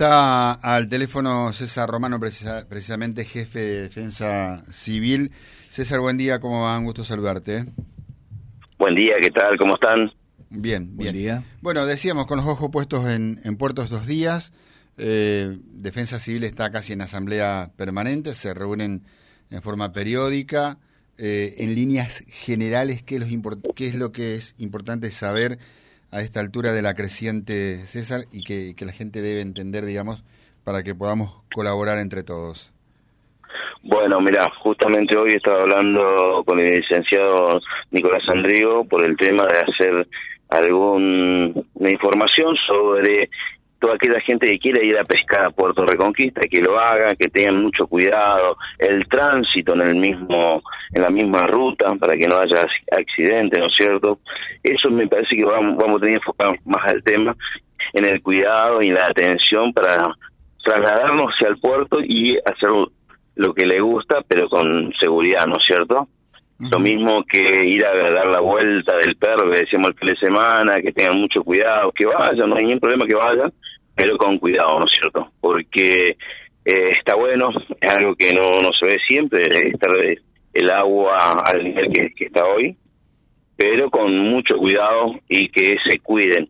Está al teléfono César Romano, precisamente jefe de Defensa Civil. César, buen día, ¿cómo va? Un gusto saludarte. Buen día, ¿qué tal? ¿Cómo están? Bien, bien. Día. Bueno, decíamos, con los ojos puestos en, puertos dos días, eh, Defensa Civil está casi en asamblea permanente, se reúnen en forma periódica. Eh, en líneas generales, ¿qué ¿qué es lo que es importante saber a esta altura de la creciente, César, y que, la gente debe entender, digamos, para que podamos colaborar entre todos? Bueno, mira, justamente hoy estaba hablando con el licenciado Nicolás Andrigo por el tema de hacer alguna información sobre toda aquella gente que quiere ir a pescar a Puerto Reconquista, que lo haga, que tengan mucho cuidado, el tránsito en el mismo, en la misma ruta, para que no haya accidentes, ¿no es cierto? Eso me parece que vamos, vamos a tener que enfocar más al tema, en el cuidado y la atención para trasladarnos hacia el puerto y hacer lo que le gusta, pero con seguridad, ¿no es cierto? Lo mismo que ir a dar la vuelta del perro, que decíamos el fin de semana, que tengan mucho cuidado, que vayan, no hay ningún problema que vayan, pero con cuidado, ¿no es cierto? Porque eh, está bueno, es algo que no, no se ve siempre, estar el agua al nivel que, está hoy, pero con mucho cuidado y que se cuiden.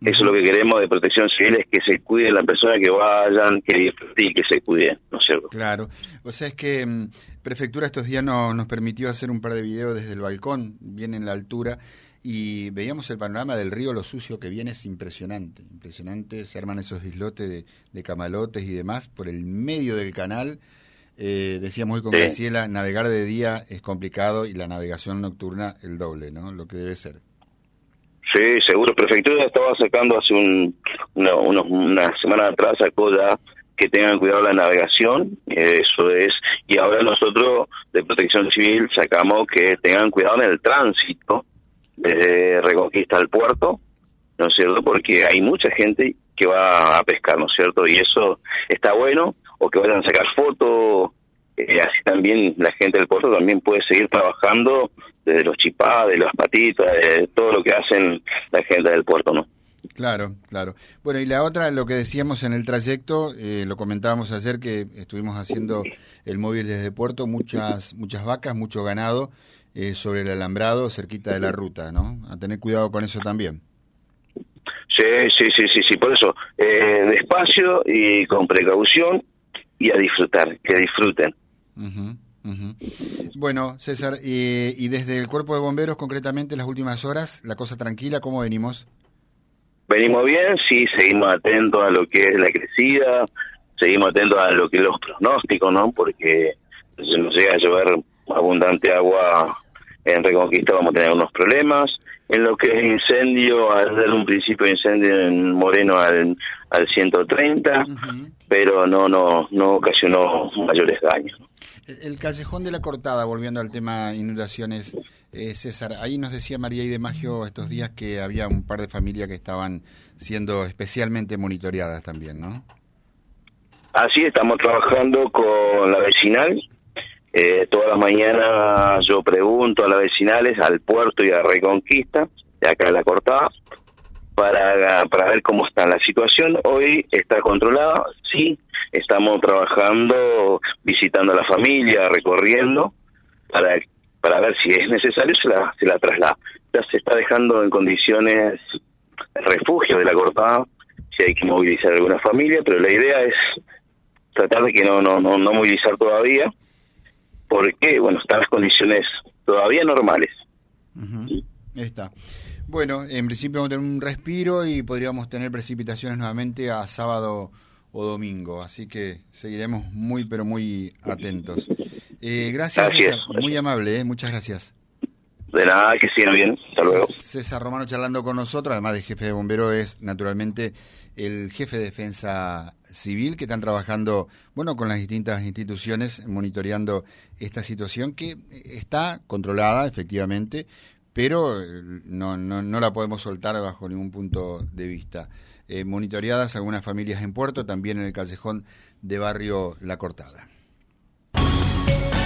Eso es lo que queremos de protección civil, es que se cuiden las personas que vayan, que disfruten que se cuiden, ¿no es cierto? Claro. O sea, es que mm, Prefectura estos días no, nos permitió hacer un par de videos desde el balcón, bien en la altura, y veíamos el panorama del río Lo Sucio que viene, es impresionante, impresionante, se arman esos islotes de, camalotes y demás por el medio del canal. Eh, decíamos hoy con Graciela, navegar de día es complicado y la navegación nocturna el doble, ¿no? Lo que debe ser. Sí, seguro. Prefectura estaba sacando hace un, una, semana atrás, sacó ya que tengan cuidado la navegación, eso es, y ahora nosotros de protección civil sacamos que tengan cuidado en el tránsito, desde Reconquista al puerto, ¿no es cierto? Porque hay mucha gente que va a pescar, ¿no es cierto? Y eso está bueno, o que vayan a sacar fotos, eh, así también la gente del puerto también puede seguir trabajando desde los chipás, de las patitas, de todo lo que hacen la gente del puerto, ¿no? Claro, claro. Bueno, y la otra, lo que decíamos en el trayecto, eh, lo comentábamos ayer que estuvimos haciendo el móvil desde Puerto, muchas, muchas vacas, mucho ganado, eh, sobre el alambrado cerquita de la ruta, ¿no? A tener cuidado con eso también. Sí, sí, sí, sí, sí, por eso, eh, despacio y con precaución y a disfrutar, que disfruten. Bueno, César, y desde el Cuerpo de Bomberos, concretamente, las últimas horas, la cosa tranquila, ¿cómo venimos? Venimos bien, sí, seguimos atentos a lo que es la crecida, seguimos atentos a lo que es los pronósticos, ¿no? Porque si nos llega a llover abundante agua en Reconquista vamos a tener unos problemas. En lo que es incendio, al dar un principio de incendio en Moreno al, al 130, pero no, no, no ocasionó mayores daños. El callejón de la cortada, volviendo al tema inundaciones, eh, César, ahí nos decía María y de Magio estos días que había un par de familias que estaban siendo especialmente monitoreadas también, ¿no? Así estamos trabajando con la vecinal, eh, todas las mañanas yo pregunto a las vecinales, al puerto y a Reconquista, de acá a la cortada, para, para ver cómo está la situación. Hoy está controlada, sí, estamos trabajando, visitando a la familia, recorriendo, para, para ver si es necesario, se la, se la traslada. Ya se está dejando en condiciones refugio de la cortada, si hay que movilizar alguna familia, pero la idea es tratar de que no, no, no, no movilizar todavía, porque, bueno, están las condiciones todavía normales. Está. Bueno, en principio vamos a tener un respiro y podríamos tener precipitaciones nuevamente a sábado o domingo, así que seguiremos muy, pero muy atentos. Eh, gracias, César, muy amable, eh, muchas gracias. De nada, que siga bien, hasta luego. César Romano charlando con nosotros, además de jefe de bombero, es naturalmente el jefe de defensa civil que están trabajando, bueno, con las distintas instituciones monitoreando esta situación que está controlada efectivamente, pero eh, no, no, la podemos soltar bajo ningún punto de vista. Eh, monitoreadas algunas familias en Puerto, también en el callejón de barrio La Cortada.